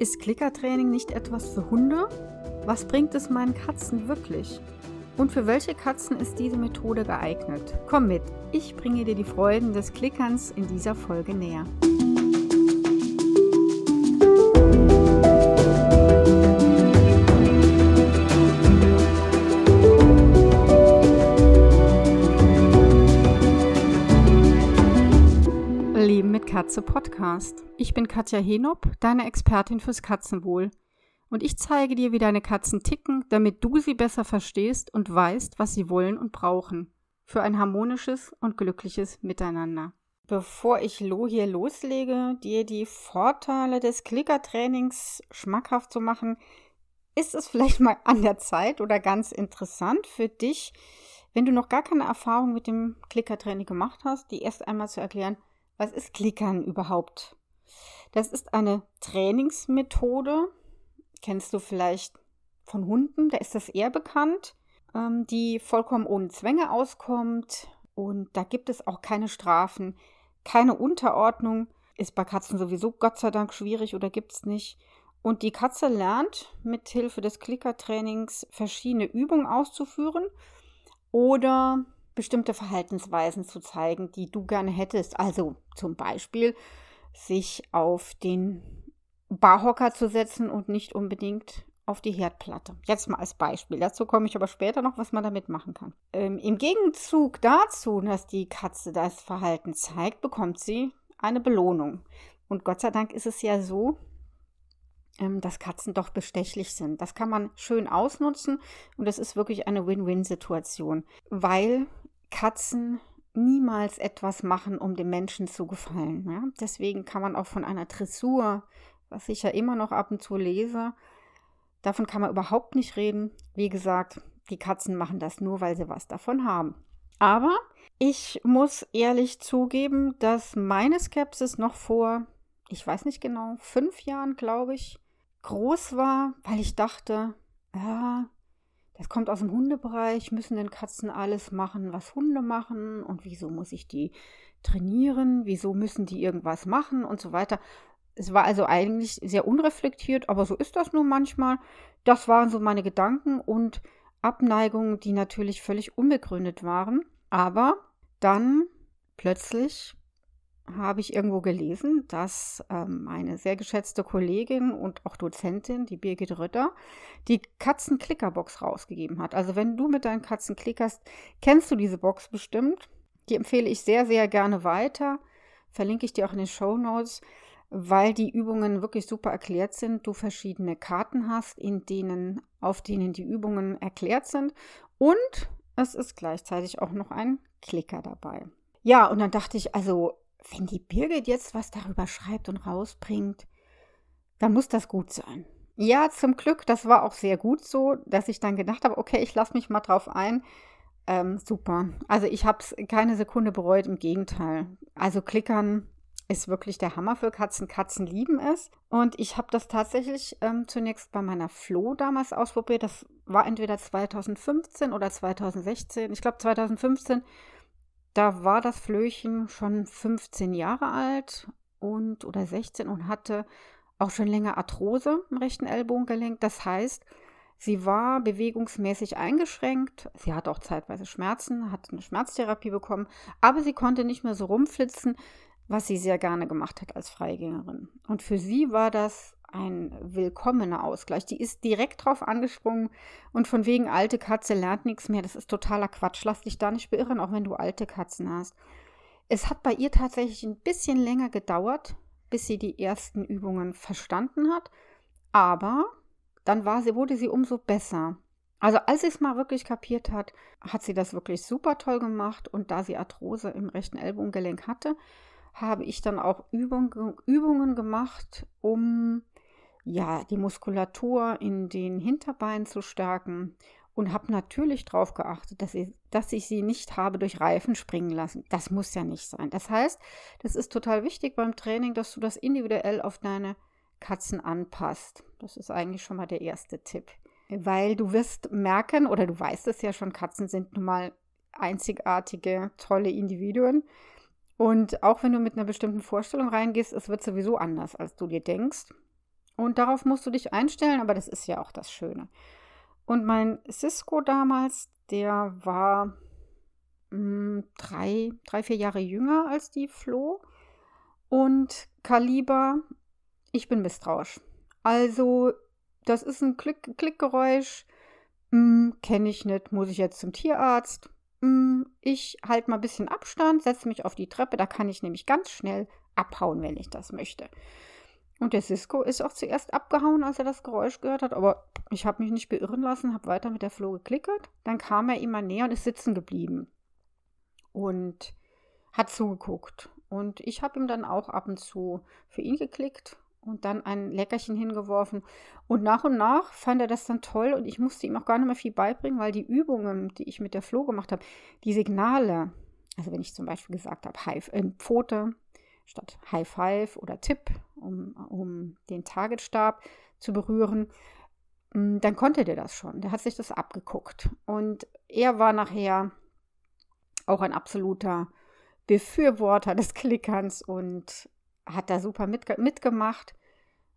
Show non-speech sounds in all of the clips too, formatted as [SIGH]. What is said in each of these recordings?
Ist Klickertraining nicht etwas für Hunde? Was bringt es meinen Katzen wirklich? Und für welche Katzen ist diese Methode geeignet? Komm mit, ich bringe dir die Freuden des Klickerns in dieser Folge näher. Katze Podcast. Ich bin Katja Henop, deine Expertin fürs Katzenwohl. Und ich zeige dir, wie deine Katzen ticken, damit du sie besser verstehst und weißt, was sie wollen und brauchen. Für ein harmonisches und glückliches Miteinander. Bevor ich Lo hier loslege, dir die Vorteile des Klickertrainings schmackhaft zu machen, ist es vielleicht mal an der Zeit oder ganz interessant für dich, wenn du noch gar keine Erfahrung mit dem Klickertraining gemacht hast, die erst einmal zu erklären, was ist Klickern überhaupt? Das ist eine Trainingsmethode, kennst du vielleicht von Hunden, da ist das eher bekannt, ähm, die vollkommen ohne Zwänge auskommt und da gibt es auch keine Strafen, keine Unterordnung. Ist bei Katzen sowieso Gott sei Dank schwierig oder gibt es nicht. Und die Katze lernt mit Hilfe des Klickertrainings verschiedene Übungen auszuführen oder bestimmte Verhaltensweisen zu zeigen, die du gerne hättest. Also zum Beispiel sich auf den Barhocker zu setzen und nicht unbedingt auf die Herdplatte. Jetzt mal als Beispiel. Dazu komme ich aber später noch, was man damit machen kann. Ähm, Im Gegenzug dazu, dass die Katze das Verhalten zeigt, bekommt sie eine Belohnung. Und Gott sei Dank ist es ja so, ähm, dass Katzen doch bestechlich sind. Das kann man schön ausnutzen und es ist wirklich eine Win-Win-Situation, weil Katzen niemals etwas machen, um dem Menschen zu gefallen. Ja? Deswegen kann man auch von einer Dressur, was ich ja immer noch ab und zu lese, davon kann man überhaupt nicht reden. Wie gesagt, die Katzen machen das nur, weil sie was davon haben. Aber ich muss ehrlich zugeben, dass meine Skepsis noch vor, ich weiß nicht genau, fünf Jahren, glaube ich, groß war, weil ich dachte, ja, das kommt aus dem Hundebereich, müssen denn Katzen alles machen, was Hunde machen und wieso muss ich die trainieren, wieso müssen die irgendwas machen und so weiter. Es war also eigentlich sehr unreflektiert, aber so ist das nun manchmal. Das waren so meine Gedanken und Abneigungen, die natürlich völlig unbegründet waren. Aber dann plötzlich habe ich irgendwo gelesen, dass ähm, eine sehr geschätzte Kollegin und auch Dozentin, die Birgit Rütter, die Katzenklickerbox rausgegeben hat. Also wenn du mit deinen Katzen klickerst, kennst du diese Box bestimmt. Die empfehle ich sehr, sehr gerne weiter. Verlinke ich dir auch in den Show Notes, weil die Übungen wirklich super erklärt sind. Du verschiedene Karten hast, in denen, auf denen die Übungen erklärt sind. Und es ist gleichzeitig auch noch ein Klicker dabei. Ja, und dann dachte ich, also wenn die Birgit jetzt was darüber schreibt und rausbringt, dann muss das gut sein. Ja, zum Glück, das war auch sehr gut so, dass ich dann gedacht habe, okay, ich lasse mich mal drauf ein. Ähm, super. Also ich habe es keine Sekunde bereut, im Gegenteil. Also klickern ist wirklich der Hammer für Katzen. Katzen lieben es. Und ich habe das tatsächlich ähm, zunächst bei meiner Flo damals ausprobiert. Das war entweder 2015 oder 2016. Ich glaube 2015 da war das Flöchen schon 15 Jahre alt und oder 16 und hatte auch schon länger Arthrose im rechten Ellbogengelenk. Das heißt, sie war bewegungsmäßig eingeschränkt. Sie hatte auch zeitweise Schmerzen, hat eine Schmerztherapie bekommen, aber sie konnte nicht mehr so rumflitzen, was sie sehr gerne gemacht hat als Freigängerin. Und für sie war das ein willkommener Ausgleich. Die ist direkt drauf angesprungen und von wegen alte Katze lernt nichts mehr. Das ist totaler Quatsch. Lass dich da nicht beirren, auch wenn du alte Katzen hast. Es hat bei ihr tatsächlich ein bisschen länger gedauert, bis sie die ersten Übungen verstanden hat. Aber dann war sie, wurde sie umso besser. Also als sie es mal wirklich kapiert hat, hat sie das wirklich super toll gemacht. Und da sie Arthrose im rechten Ellbogengelenk hatte, habe ich dann auch Übung, Übungen gemacht, um ja, die Muskulatur in den Hinterbeinen zu stärken und habe natürlich darauf geachtet, dass ich, dass ich sie nicht habe durch Reifen springen lassen. Das muss ja nicht sein. Das heißt, das ist total wichtig beim Training, dass du das individuell auf deine Katzen anpasst. Das ist eigentlich schon mal der erste Tipp. Weil du wirst merken, oder du weißt es ja schon, Katzen sind nun mal einzigartige, tolle Individuen. Und auch wenn du mit einer bestimmten Vorstellung reingehst, es wird sowieso anders, als du dir denkst. Und darauf musst du dich einstellen, aber das ist ja auch das Schöne. Und mein Cisco damals, der war mh, hm, drei, drei, vier Jahre jünger als die Flo. Und Kaliber, ich bin misstrauisch. Also, das ist ein Klick Klickgeräusch. Hm, Kenne ich nicht, muss ich jetzt zum Tierarzt? Hm, ich halte mal ein bisschen Abstand, setze mich auf die Treppe, da kann ich nämlich ganz schnell abhauen, wenn ich das möchte. Und der Cisco ist auch zuerst abgehauen, als er das Geräusch gehört hat, aber ich habe mich nicht beirren lassen, habe weiter mit der Flo geklickert. Dann kam er immer näher und ist sitzen geblieben und hat zugeguckt. Und ich habe ihm dann auch ab und zu für ihn geklickt und dann ein Leckerchen hingeworfen. Und nach und nach fand er das dann toll und ich musste ihm auch gar nicht mehr viel beibringen, weil die Übungen, die ich mit der Flo gemacht habe, die Signale, also wenn ich zum Beispiel gesagt habe, äh, Pfote statt High Five oder Tipp, um, um den Targetstab zu berühren, mm, dann konnte der das schon. Der hat sich das abgeguckt. Und er war nachher auch ein absoluter Befürworter des Klickerns und hat da super mitge mitgemacht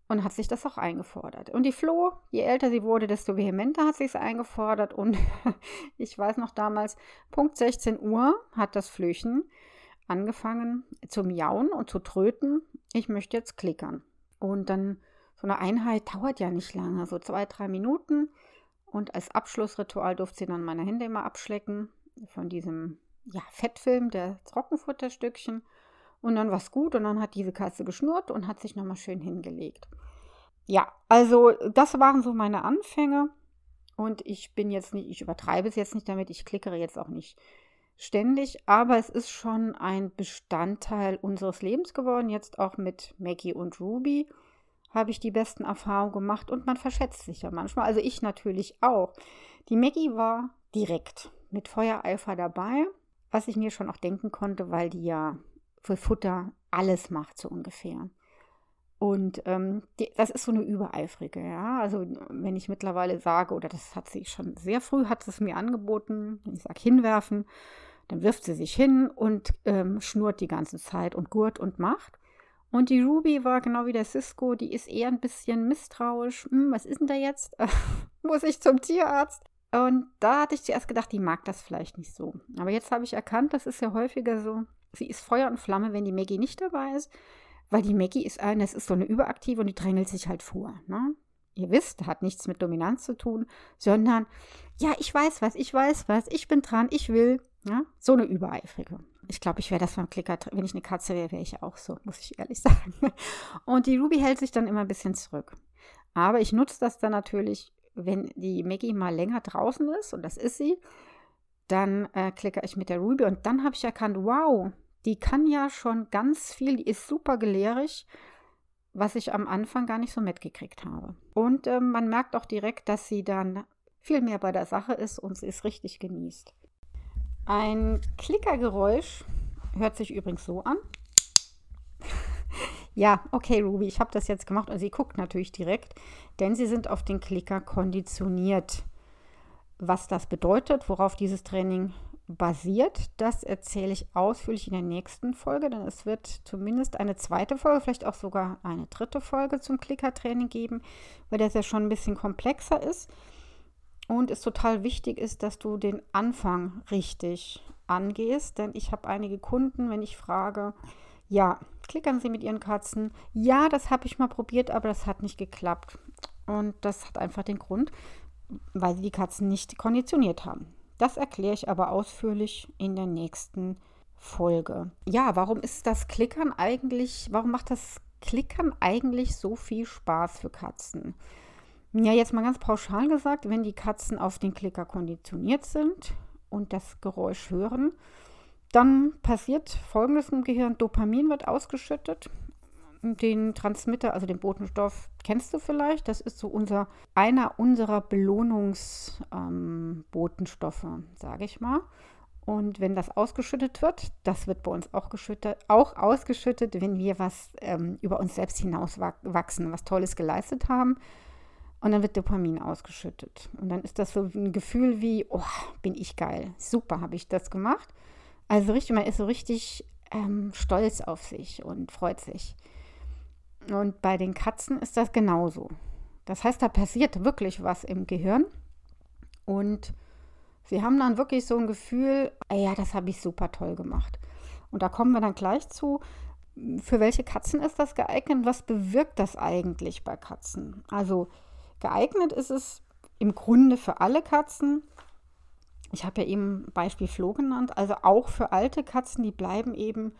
und hat sich das auch eingefordert. Und die Flo, je älter sie wurde, desto vehementer hat sie es eingefordert. Und [LAUGHS] ich weiß noch damals, Punkt 16 Uhr hat das Flöchen angefangen zu miauen und zu tröten. Ich möchte jetzt klickern. Und dann so eine Einheit dauert ja nicht lange, so zwei, drei Minuten. Und als Abschlussritual durfte sie dann meine Hände immer abschlecken von diesem ja, Fettfilm der Trockenfutterstückchen. Und dann war es gut und dann hat diese Katze geschnurrt und hat sich nochmal schön hingelegt. Ja, also das waren so meine Anfänge. Und ich bin jetzt nicht, ich übertreibe es jetzt nicht damit, ich klickere jetzt auch nicht ständig, aber es ist schon ein Bestandteil unseres Lebens geworden. Jetzt auch mit Maggie und Ruby habe ich die besten Erfahrungen gemacht und man verschätzt sich ja manchmal. Also ich natürlich auch. Die Maggie war direkt mit Feuereifer dabei, was ich mir schon auch denken konnte, weil die ja für Futter alles macht, so ungefähr. Und ähm, die, das ist so eine übereifrige, ja. Also wenn ich mittlerweile sage, oder das hat sie schon sehr früh, hat es mir angeboten, ich sage hinwerfen, dann wirft sie sich hin und ähm, schnurrt die ganze Zeit und gurt und macht. Und die Ruby war genau wie der Cisco, die ist eher ein bisschen misstrauisch. Hm, was ist denn da jetzt? [LAUGHS] Muss ich zum Tierarzt? Und da hatte ich zuerst gedacht, die mag das vielleicht nicht so. Aber jetzt habe ich erkannt, das ist ja häufiger so. Sie ist Feuer und Flamme, wenn die Maggie nicht dabei ist. Weil die Maggie ist eine, das ist so eine Überaktive und die drängelt sich halt vor. Ne? Ihr wisst, hat nichts mit Dominanz zu tun, sondern, ja, ich weiß was, ich weiß was, ich bin dran, ich will. Ja? So eine Übereifrige. Ich glaube, ich wäre das beim Klicker, wenn ich eine Katze wäre, wäre ich auch so, muss ich ehrlich [LAUGHS] sagen. Und die Ruby hält sich dann immer ein bisschen zurück. Aber ich nutze das dann natürlich, wenn die Maggie mal länger draußen ist, und das ist sie, dann äh, klicke ich mit der Ruby und dann habe ich erkannt, wow, die kann ja schon ganz viel, die ist super gelehrig, was ich am Anfang gar nicht so mitgekriegt habe. Und äh, man merkt auch direkt, dass sie dann viel mehr bei der Sache ist und sie es richtig genießt. Ein Klickergeräusch hört sich übrigens so an. [LAUGHS] ja, okay, Ruby, ich habe das jetzt gemacht und sie guckt natürlich direkt, denn sie sind auf den Klicker konditioniert. Was das bedeutet, worauf dieses Training basiert, das erzähle ich ausführlich in der nächsten Folge, denn es wird zumindest eine zweite Folge, vielleicht auch sogar eine dritte Folge zum Klickertraining geben, weil das ja schon ein bisschen komplexer ist und es total wichtig ist, dass du den Anfang richtig angehst, denn ich habe einige Kunden, wenn ich frage, ja, klickern Sie mit Ihren Katzen? Ja, das habe ich mal probiert, aber das hat nicht geklappt. Und das hat einfach den Grund, weil sie die Katzen nicht konditioniert haben. Das erkläre ich aber ausführlich in der nächsten Folge. Ja, warum ist das Klickern eigentlich, warum macht das Klickern eigentlich so viel Spaß für Katzen? Ja, jetzt mal ganz pauschal gesagt, wenn die Katzen auf den Klicker konditioniert sind und das Geräusch hören, dann passiert folgendes im Gehirn: Dopamin wird ausgeschüttet den Transmitter, also den Botenstoff, kennst du vielleicht. Das ist so unser, einer unserer Belohnungsbotenstoffe, ähm, sage ich mal. Und wenn das ausgeschüttet wird, das wird bei uns auch, geschüttet, auch ausgeschüttet, wenn wir was ähm, über uns selbst hinauswachsen, was Tolles geleistet haben. Und dann wird Dopamin ausgeschüttet. Und dann ist das so ein Gefühl wie, oh, bin ich geil. Super, habe ich das gemacht. Also richtig, man ist so richtig ähm, stolz auf sich und freut sich. Und bei den Katzen ist das genauso. Das heißt, da passiert wirklich was im Gehirn. Und sie haben dann wirklich so ein Gefühl, ah ja, das habe ich super toll gemacht. Und da kommen wir dann gleich zu, für welche Katzen ist das geeignet? Was bewirkt das eigentlich bei Katzen? Also geeignet ist es im Grunde für alle Katzen. Ich habe ja eben Beispiel Flo genannt, also auch für alte Katzen, die bleiben eben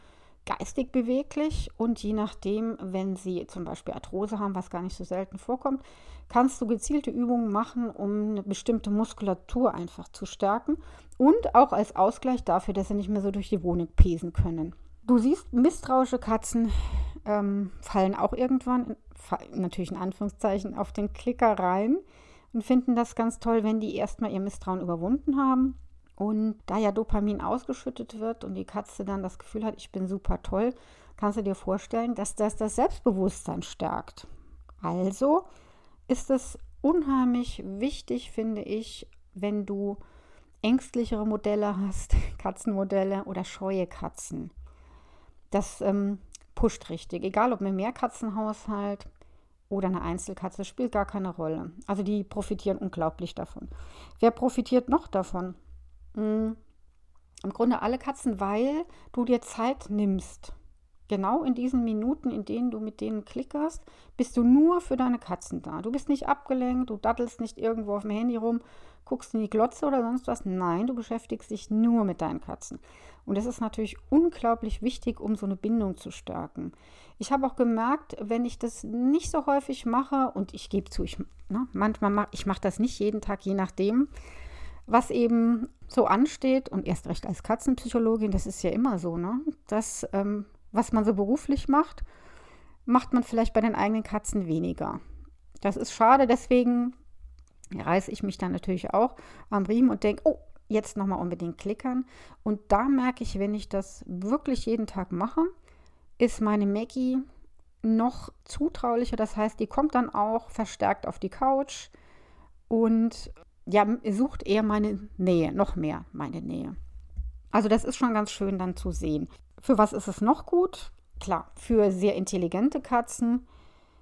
geistig beweglich und je nachdem, wenn sie zum Beispiel Arthrose haben, was gar nicht so selten vorkommt, kannst du gezielte Übungen machen, um eine bestimmte Muskulatur einfach zu stärken und auch als Ausgleich dafür, dass sie nicht mehr so durch die Wohnung pesen können. Du siehst, misstrauische Katzen ähm, fallen auch irgendwann, natürlich in Anführungszeichen, auf den Klicker rein und finden das ganz toll, wenn die erstmal ihr Misstrauen überwunden haben und da ja Dopamin ausgeschüttet wird und die Katze dann das Gefühl hat, ich bin super toll, kannst du dir vorstellen, dass das das Selbstbewusstsein stärkt. Also ist es unheimlich wichtig, finde ich, wenn du ängstlichere Modelle hast, [LAUGHS] Katzenmodelle oder scheue Katzen. Das ähm, pusht richtig. Egal ob mit Mehrkatzenhaushalt oder eine Einzelkatze, spielt gar keine Rolle. Also die profitieren unglaublich davon. Wer profitiert noch davon? Hm, Im Grunde alle Katzen, weil du dir Zeit nimmst. Genau in diesen Minuten, in denen du mit denen klickerst, bist du nur für deine Katzen da. Du bist nicht abgelenkt, du dattelst nicht irgendwo auf dem Handy rum, guckst in die Glotze oder sonst was. Nein, du beschäftigst dich nur mit deinen Katzen. Und das ist natürlich unglaublich wichtig, um so eine Bindung zu stärken. Ich habe auch gemerkt, wenn ich das nicht so häufig mache, und ich gebe zu, ich, ne, manchmal mache ich mache das nicht jeden Tag, je nachdem, was eben so ansteht und erst recht als Katzenpsychologin, das ist ja immer so, ne? Das, ähm, was man so beruflich macht, macht man vielleicht bei den eigenen Katzen weniger. Das ist schade, deswegen reiße ich mich dann natürlich auch am Riemen und denke, oh, jetzt nochmal unbedingt klickern. Und da merke ich, wenn ich das wirklich jeden Tag mache, ist meine Maggie noch zutraulicher. Das heißt, die kommt dann auch verstärkt auf die Couch und ja, sucht eher meine Nähe, noch mehr meine Nähe. Also das ist schon ganz schön dann zu sehen. Für was ist es noch gut? Klar, für sehr intelligente Katzen,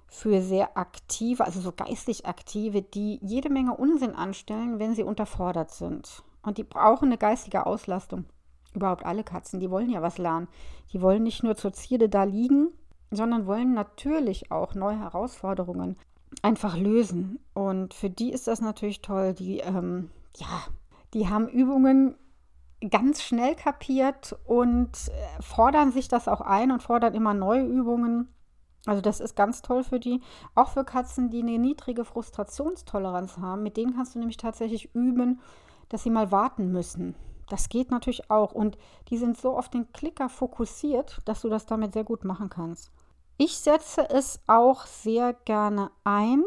für sehr aktive, also so geistig aktive, die jede Menge Unsinn anstellen, wenn sie unterfordert sind. Und die brauchen eine geistige Auslastung. Überhaupt alle Katzen, die wollen ja was lernen. Die wollen nicht nur zur Zierde da liegen, sondern wollen natürlich auch neue Herausforderungen einfach lösen. Und für die ist das natürlich toll. Die, ähm, ja, die haben Übungen ganz schnell kapiert und äh, fordern sich das auch ein und fordern immer neue Übungen. Also das ist ganz toll für die. Auch für Katzen, die eine niedrige Frustrationstoleranz haben. Mit denen kannst du nämlich tatsächlich üben, dass sie mal warten müssen. Das geht natürlich auch. Und die sind so auf den Klicker fokussiert, dass du das damit sehr gut machen kannst. Ich setze es auch sehr gerne ein,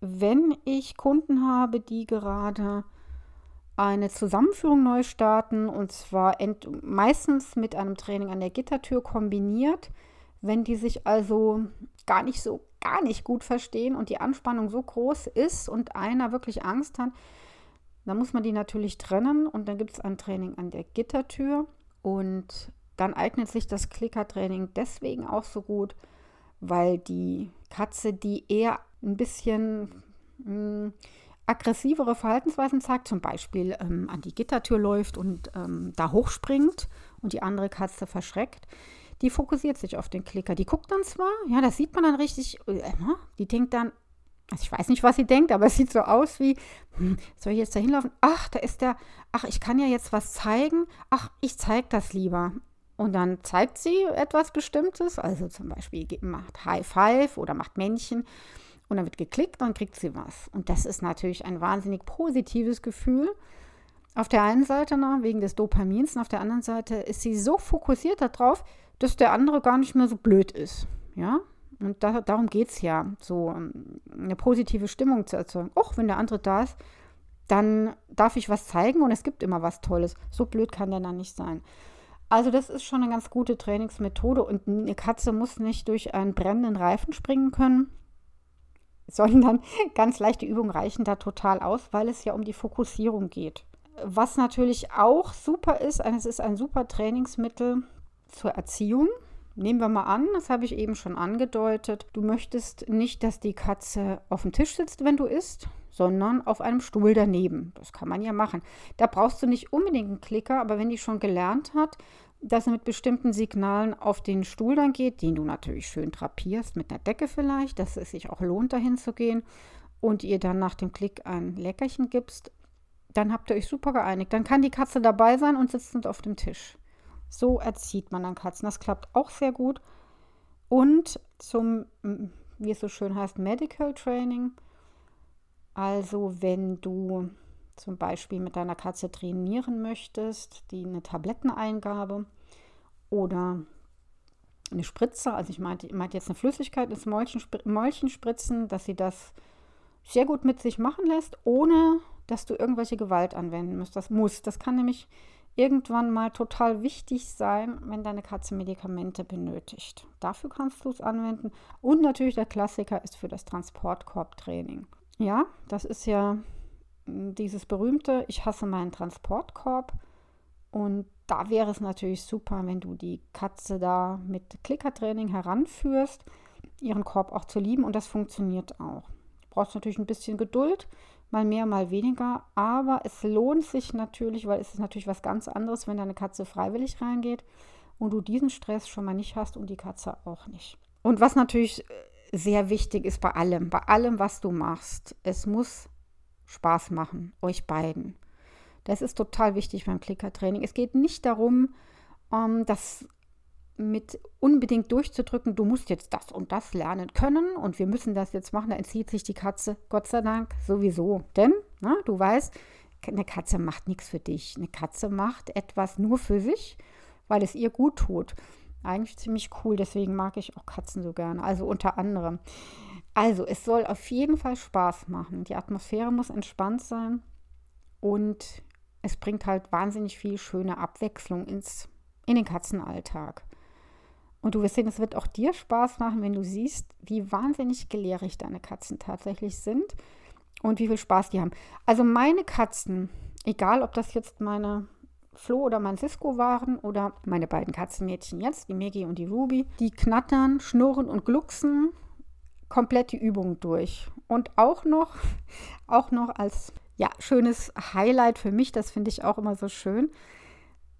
wenn ich Kunden habe, die gerade eine Zusammenführung neu starten und zwar meistens mit einem Training an der Gittertür kombiniert. Wenn die sich also gar nicht so, gar nicht gut verstehen und die Anspannung so groß ist und einer wirklich Angst hat, dann muss man die natürlich trennen und dann gibt es ein Training an der Gittertür und dann eignet sich das Klickertraining deswegen auch so gut, weil die Katze, die eher ein bisschen mh, hm, aggressivere Verhaltensweisen zeigt, zum Beispiel ähm, an die Gittertür läuft und ähm, da hochspringt und die andere Katze verschreckt, die fokussiert sich auf den Klicker. Die guckt dann zwar, ja, das sieht man dann richtig, äh, ne? die denkt dann, also ich weiß nicht, was sie denkt, aber es sieht so aus wie, hm, soll ich jetzt da hinlaufen? Ach, da ist der, ach, ich kann ja jetzt was zeigen. Ach, ich zeige das lieber. Und dann zeigt sie etwas Bestimmtes, also zum Beispiel macht High Five oder macht Männchen. Und dann wird geklickt, dann kriegt sie was. Und das ist natürlich ein wahnsinnig positives Gefühl. Auf der einen Seite na, wegen des Dopamins und auf der anderen Seite ist sie so fokussiert darauf, dass der andere gar nicht mehr so blöd ist. Ja, und da, darum geht es ja, so ähm, eine positive Stimmung zu erzeugen. Auch wenn der andere da ist, dann darf ich was zeigen und es gibt immer was Tolles. So blöd kann der dann nicht sein. Also das ist schon eine ganz gute Trainingsmethode und eine Katze muss nicht durch einen brennenden Reifen springen können, sondern [LAUGHS] ganz leichte Übungen reichen da total aus, weil es ja um die Fokussierung geht. Was natürlich auch super ist, es ist ein super Trainingsmittel zur Erziehung, nehmen wir mal an, das habe ich eben schon angedeutet, du möchtest nicht, dass die Katze auf dem Tisch sitzt, wenn du isst, sondern auf einem Stuhl daneben. Das kann man ja machen. Da brauchst du nicht unbedingt einen Klicker, aber wenn die schon gelernt hat, dass er mit bestimmten Signalen auf den Stuhl dann geht, den du natürlich schön drapierst, mit einer Decke vielleicht, dass es sich auch lohnt, dahin zu gehen und ihr dann nach dem Klick ein Leckerchen gibst, dann habt ihr euch super geeinigt. Dann kann die Katze dabei sein und sitzt auf dem Tisch. So erzieht man dann Katzen. Das klappt auch sehr gut. Und zum, wie es so schön heißt, Medical Training. Also wenn du zum Beispiel mit deiner Katze trainieren möchtest, die eine Tabletteneingabe oder eine Spritze, also ich meinte, ich meinte jetzt eine Flüssigkeit ins Mäulchen, Mäulchen spritzen, dass sie das sehr gut mit sich machen lässt, ohne dass du irgendwelche Gewalt anwenden musst. Das muss. Das kann nämlich irgendwann mal total wichtig sein, wenn deine Katze Medikamente benötigt. Dafür kannst du es anwenden. Und natürlich der Klassiker ist für das Transportkorbtraining. Ja, das ist ja dieses berühmte, ich hasse meinen Transportkorb. Und da wäre es natürlich super, wenn du die Katze da mit Klickertraining heranführst, ihren Korb auch zu lieben und das funktioniert auch. Du brauchst natürlich ein bisschen Geduld, mal mehr, mal weniger, aber es lohnt sich natürlich, weil es ist natürlich was ganz anderes, wenn deine Katze freiwillig reingeht und du diesen Stress schon mal nicht hast und die Katze auch nicht. Und was natürlich sehr wichtig ist bei allem, bei allem, was du machst, es muss Spaß machen, euch beiden. Das ist total wichtig beim Klickertraining. Es geht nicht darum, ähm, das mit unbedingt durchzudrücken, du musst jetzt das und das lernen können und wir müssen das jetzt machen. Da entzieht sich die Katze, Gott sei Dank, sowieso. Denn, na, du weißt, eine Katze macht nichts für dich. Eine Katze macht etwas nur für sich, weil es ihr gut tut. Eigentlich ziemlich cool, deswegen mag ich auch Katzen so gerne. Also unter anderem. Also, es soll auf jeden Fall Spaß machen. Die Atmosphäre muss entspannt sein und es bringt halt wahnsinnig viel schöne Abwechslung ins, in den Katzenalltag. Und du wirst sehen, es wird auch dir Spaß machen, wenn du siehst, wie wahnsinnig gelehrig deine Katzen tatsächlich sind und wie viel Spaß die haben. Also meine Katzen, egal ob das jetzt meine Flo oder mein Cisco waren oder meine beiden Katzenmädchen jetzt, die Maggie und die Ruby, die knattern, schnurren und glucksen komplett die Übung durch. Und auch noch, [LAUGHS] auch noch als ja, schönes Highlight für mich, das finde ich auch immer so schön.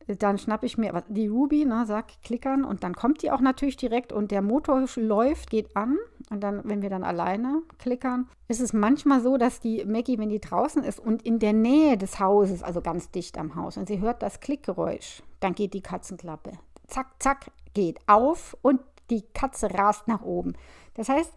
Dann schnappe ich mir die Ruby, ne, sag klickern und dann kommt die auch natürlich direkt und der Motor läuft, geht an und dann, wenn wir dann alleine klickern, ist es manchmal so, dass die Maggie, wenn die draußen ist und in der Nähe des Hauses, also ganz dicht am Haus, und sie hört das Klickgeräusch, dann geht die Katzenklappe. Zack, zack, geht auf und die Katze rast nach oben. Das heißt,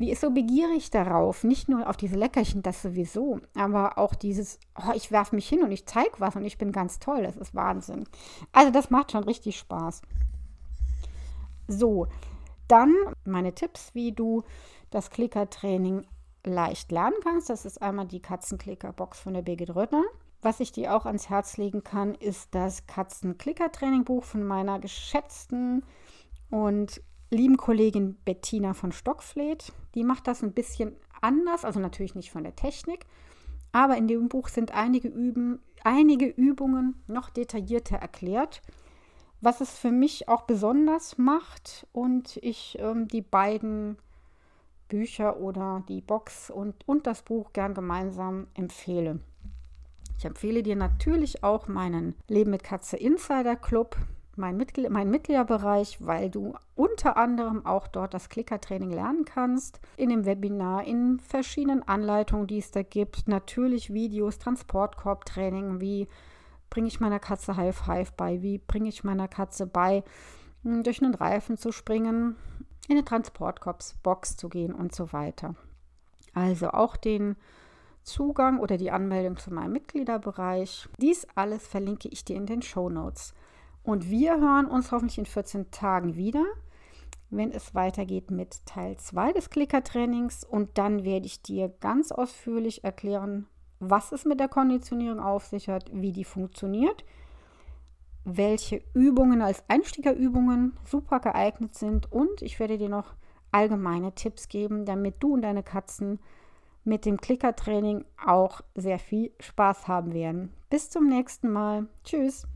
die ist so begierig darauf, nicht nur auf diese Leckerchen, das sowieso, aber auch dieses, oh, ich werfe mich hin und ich zeige was und ich bin ganz toll, das ist Wahnsinn. Also das macht schon richtig Spaß. So, dann meine Tipps, wie du das Klickertraining leicht lernen kannst. Das ist einmal die Katzenklicker-Box von der Birgit Röttner. Was ich dir auch ans Herz legen kann, ist das Katzenklicker-Training-Buch von meiner geschätzten und lieben Kollegin Bettina von Stockfleet. Die macht das ein bisschen anders, also natürlich nicht von der Technik, aber in dem Buch sind einige, Üben, einige Übungen noch detaillierter erklärt, was es für mich auch besonders macht und ich ähm, die beiden Bücher oder die Box und, und das Buch gern gemeinsam empfehle. Ich empfehle dir natürlich auch meinen Leben mit Katze Insider Club mein, Mitglied, mein Mitgliederbereich, weil du unter anderem auch dort das Klickertraining lernen kannst. In dem Webinar, in verschiedenen Anleitungen, die es da gibt. Natürlich Videos, Transportkorbtraining, wie bringe ich meiner Katze High Five bei, wie bringe ich meiner Katze bei, hm, durch einen Reifen zu springen, in eine Transportkorbsbox zu gehen und so weiter. Also auch den Zugang oder die Anmeldung zu meinem Mitgliederbereich. Dies alles verlinke ich dir in den Show Notes. Und wir hören uns hoffentlich in 14 Tagen wieder, wenn es weitergeht mit Teil 2 des Klickertrainings. Und dann werde ich dir ganz ausführlich erklären, was es mit der Konditionierung auf sich hat, wie die funktioniert, welche Übungen als Einstiegerübungen super geeignet sind und ich werde dir noch allgemeine Tipps geben, damit du und deine Katzen mit dem Klickertraining auch sehr viel Spaß haben werden. Bis zum nächsten Mal. Tschüss.